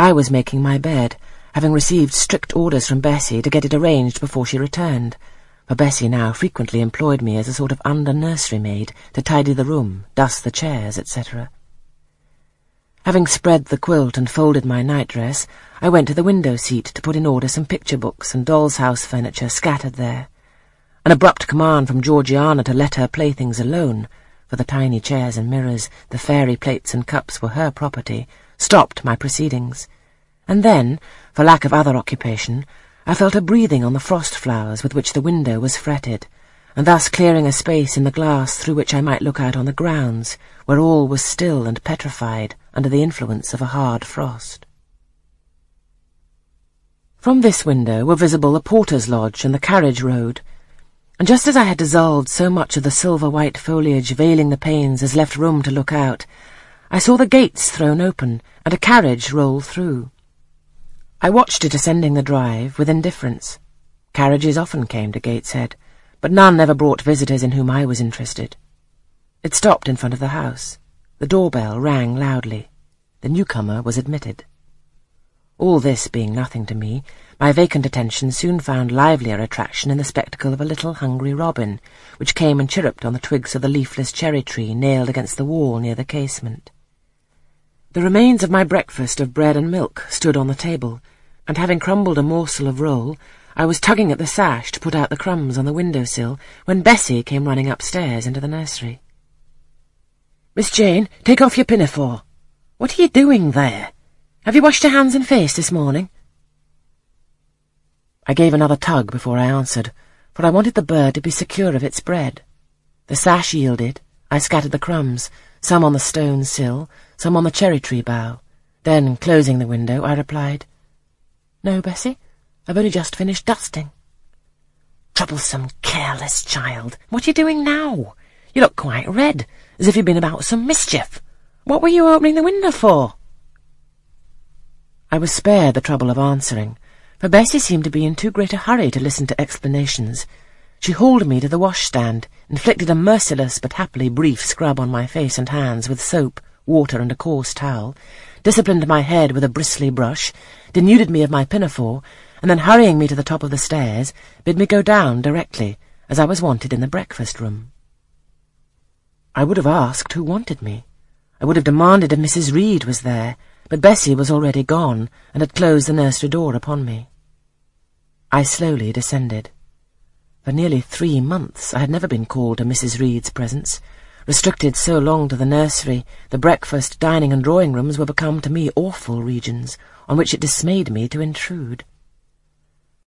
I was making my bed, having received strict orders from Bessie to get it arranged before she returned, for Bessie now frequently employed me as a sort of under-nursery maid to tidy the room, dust the chairs, etc. Having spread the quilt and folded my nightdress, I went to the window seat to put in order some picture books and doll's house furniture scattered there. An abrupt command from Georgiana to let her playthings alone, for the tiny chairs and mirrors, the fairy plates and cups were her property, stopped my proceedings. And then, for lack of other occupation, I felt a breathing on the frost flowers with which the window was fretted, and thus clearing a space in the glass through which I might look out on the grounds, where all was still and petrified under the influence of a hard frost. From this window were visible the porter's lodge and the carriage road, and just as I had dissolved so much of the silver-white foliage veiling the panes as left room to look out, I saw the gates thrown open and a carriage roll through. I watched it ascending the drive with indifference. Carriages often came to Gateshead, but none ever brought visitors in whom I was interested. It stopped in front of the house. The doorbell rang loudly. The newcomer was admitted. All this being nothing to me, my vacant attention soon found livelier attraction in the spectacle of a little hungry robin, which came and chirruped on the twigs of the leafless cherry tree nailed against the wall near the casement. The remains of my breakfast of bread and milk stood on the table, and having crumbled a morsel of roll, I was tugging at the sash to put out the crumbs on the window-sill when Bessie came running upstairs into the nursery. Miss Jane, take off your pinafore. What are you doing there? Have you washed your hands and face this morning? I gave another tug before I answered, for I wanted the bird to be secure of its bread. The sash yielded. I scattered the crumbs, some on the stone sill, some on the cherry tree bough. Then, closing the window, I replied, No, Bessie, I've only just finished dusting. Troublesome, careless child. What are you doing now? You look quite red, as if you'd been about some mischief. What were you opening the window for? I was spared the trouble of answering, for Bessie seemed to be in too great a hurry to listen to explanations. She hauled me to the washstand, inflicted a merciless but happily brief scrub on my face and hands with soap, water, and a coarse towel, disciplined my head with a bristly brush, denuded me of my pinafore, and then hurrying me to the top of the stairs, bid me go down directly, as I was wanted in the breakfast room. I would have asked who wanted me. I would have demanded if Mrs. Reed was there, but Bessie was already gone, and had closed the nursery door upon me. I slowly descended. For nearly three months I had never been called to Mrs. Reed's presence. Restricted so long to the nursery, the breakfast, dining, and drawing rooms were become to me awful regions, on which it dismayed me to intrude.